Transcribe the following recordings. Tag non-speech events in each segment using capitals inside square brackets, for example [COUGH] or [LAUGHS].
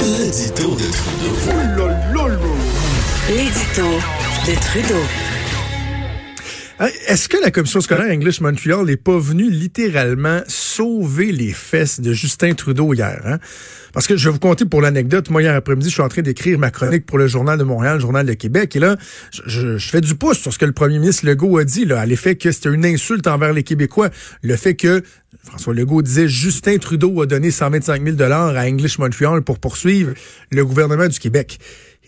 L'édito de Trudeau. L'édito de Trudeau. Est-ce que la commission scolaire English Montreal n'est pas venue littéralement sauver les fesses de Justin Trudeau hier? Hein? Parce que je vais vous conter pour l'anecdote. Moi, hier après-midi, je suis en train d'écrire ma chronique pour le Journal de Montréal, le Journal de Québec. Et là, je fais du pouce sur ce que le premier ministre Legault a dit, là, à l'effet que c'était une insulte envers les Québécois. Le fait que François Legault disait Justin Trudeau a donné 125 000 à English Montreal pour poursuivre le gouvernement du Québec.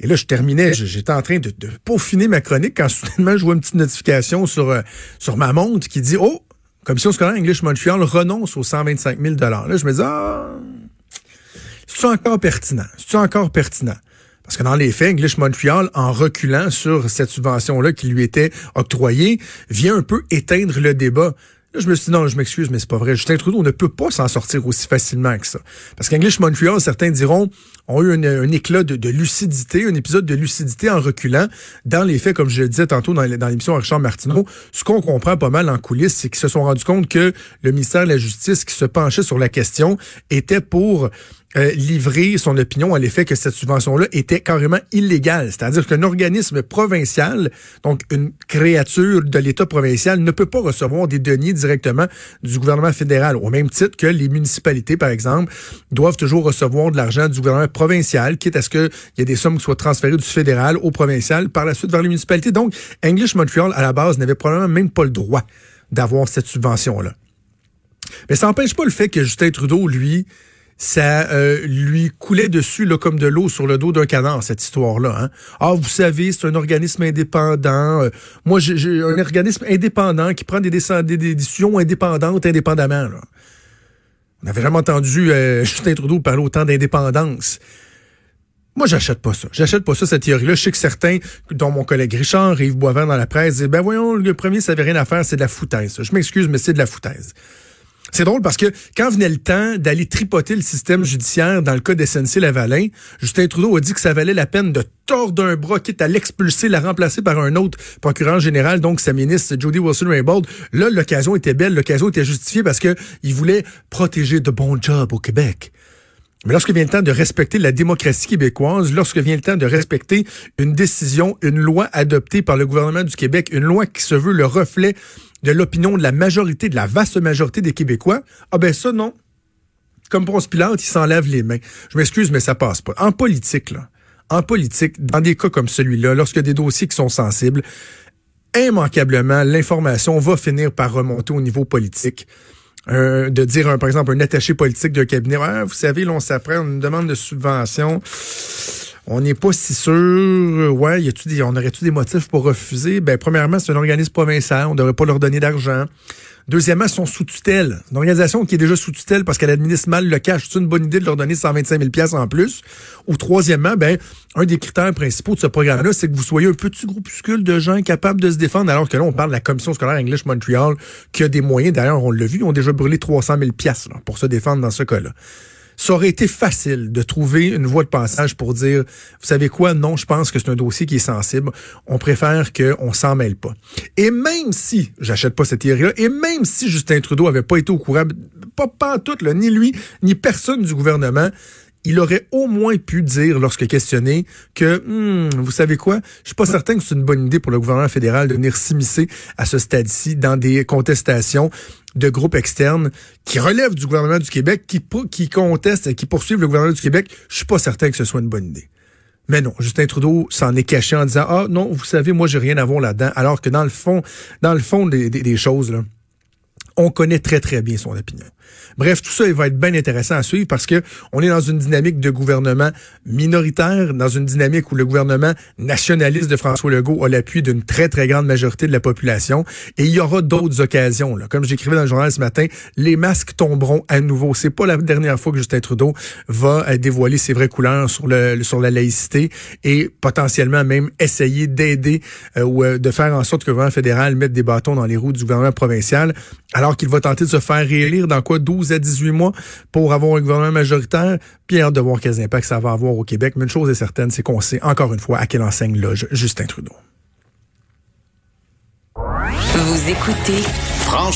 Et là, je terminais, j'étais en train de, de peaufiner ma chronique quand soudainement je vois une petite notification sur, euh, sur ma montre qui dit Oh, Commission scolaire English Montreal renonce aux 125 000 Là, je me dis Ah, c'est encore pertinent? C'est encore pertinent? Parce que dans les faits, English Montreal, en reculant sur cette subvention-là qui lui était octroyée, vient un peu éteindre le débat. Là, je me suis dit, non, je m'excuse, mais c'est pas vrai. Justin Trudeau ne peut pas s'en sortir aussi facilement que ça. Parce qu'English Montreal, certains diront, ont eu un, éclat de, lucidité, un épisode de lucidité en reculant. Dans les faits, comme je le disais tantôt dans, l'émission avec Richard Martineau, ce qu'on comprend pas mal en coulisses, c'est qu'ils se sont rendus compte que le ministère de la Justice qui se penchait sur la question était pour euh, livrer son opinion à l'effet que cette subvention-là était carrément illégale. C'est-à-dire qu'un organisme provincial, donc une créature de l'État provincial, ne peut pas recevoir des deniers directement du gouvernement fédéral, au même titre que les municipalités, par exemple, doivent toujours recevoir de l'argent du gouvernement quitte à ce qu'il y ait des sommes qui soient transférées du fédéral au provincial, par la suite vers les municipalités. Donc, English Montreal, à la base, n'avait probablement même pas le droit d'avoir cette subvention-là. Mais ça n'empêche pas le fait que Justin Trudeau, lui, ça euh, lui coulait dessus comme de l'eau sur le dos d'un canard, cette histoire-là. Hein? Ah, vous savez, c'est un organisme indépendant. Euh, moi, j'ai un organisme indépendant qui prend des, déc- des- des décisions indépendantes indépendamment. On n'avait jamais entendu euh, [LAUGHS] Justin Trudeau parler autant d'indépendance. Moi, j'achète pas ça. J'achète pas ça, cette théorie-là. Je sais que certains, dont mon collègue Richard, Yves Boivin dans la presse, disent, ben voyons, le premier, ça avait rien à faire, c'est de la foutaise. Je m'excuse, mais c'est de la foutaise. C'est drôle parce que quand venait le temps d'aller tripoter le système judiciaire dans le cas d'SNC Lavalin, Justin Trudeau a dit que ça valait la peine de tordre un bras, quitte à l'expulser, la remplacer par un autre procureur général, donc sa ministre Jody Wilson-Raybould. Là, l'occasion était belle, l'occasion était justifiée parce que il voulait protéger de bons jobs au Québec. Mais lorsque vient le temps de respecter la démocratie québécoise, lorsque vient le temps de respecter une décision, une loi adoptée par le gouvernement du Québec, une loi qui se veut le reflet de l'opinion de la majorité, de la vaste majorité des Québécois, ah ben ça, non. Comme Ponce Pilate, il s'en lave les mains. Je m'excuse, mais ça passe pas. En politique, là, en politique, dans des cas comme celui-là, lorsqu'il y a des dossiers qui sont sensibles, immanquablement, l'information va finir par remonter au niveau politique. De dire, un, par exemple, un attaché politique d'un cabinet, Ah, vous savez, là, on s'apprend une demande de subvention. On n'est pas si sûr. Ouais, a-tu des, on aurait-tu des motifs pour refuser? Ben, premièrement, c'est un organisme provincial. On ne devrait pas leur donner d'argent. Deuxièmement, ils sont sous tutelle. Une organisation qui est déjà sous tutelle parce qu'elle administre mal le cash. C'est une bonne idée de leur donner 125 000 en plus. Ou troisièmement, ben, un des critères principaux de ce programme-là, c'est que vous soyez un petit groupuscule de gens capables de se défendre, alors que là, on parle de la Commission scolaire English Montreal, qui a des moyens. D'ailleurs, on l'a vu, ils ont déjà brûlé 300 000 là, pour se défendre dans ce cas-là ça aurait été facile de trouver une voie de passage pour dire, vous savez quoi, non, je pense que c'est un dossier qui est sensible. On préfère qu'on s'en mêle pas. Et même si, j'achète pas cette théorie-là, et même si Justin Trudeau avait pas été au courant, pas, pas en tout, là, ni lui, ni personne du gouvernement, il aurait au moins pu dire, lorsque questionné, que, hmm, vous savez quoi, je suis pas certain que c'est une bonne idée pour le gouvernement fédéral de venir s'immiscer à ce stade-ci dans des contestations de groupes externes qui relèvent du gouvernement du Québec, qui, contestent et qui poursuivent le gouvernement du Québec. Je suis pas certain que ce soit une bonne idée. Mais non, Justin Trudeau s'en est caché en disant, ah non, vous savez, moi, j'ai rien à voir là-dedans, alors que dans le fond, dans le fond des, des- des choses, là, on connaît très, très bien son opinion. Bref, tout ça, il va être bien intéressant à suivre parce que on est dans une dynamique de gouvernement minoritaire, dans une dynamique où le gouvernement nationaliste de François Legault a l'appui d'une très, très grande majorité de la population. Et il y aura d'autres occasions. Là. Comme j'écrivais dans le journal ce matin, les masques tomberont à nouveau. C'est pas la dernière fois que Justin Trudeau va euh, dévoiler ses vraies couleurs sur le sur la laïcité et potentiellement même essayer d'aider euh, ou euh, de faire en sorte que le gouvernement fédéral mette des bâtons dans les roues du gouvernement provincial, qu'il va tenter de se faire réélire dans quoi 12 à 18 mois pour avoir un gouvernement majoritaire? Puis hâte de voir quels impacts ça va avoir au Québec. Mais une chose est certaine, c'est qu'on sait encore une fois à quelle enseigne loge Justin Trudeau. Vous écoutez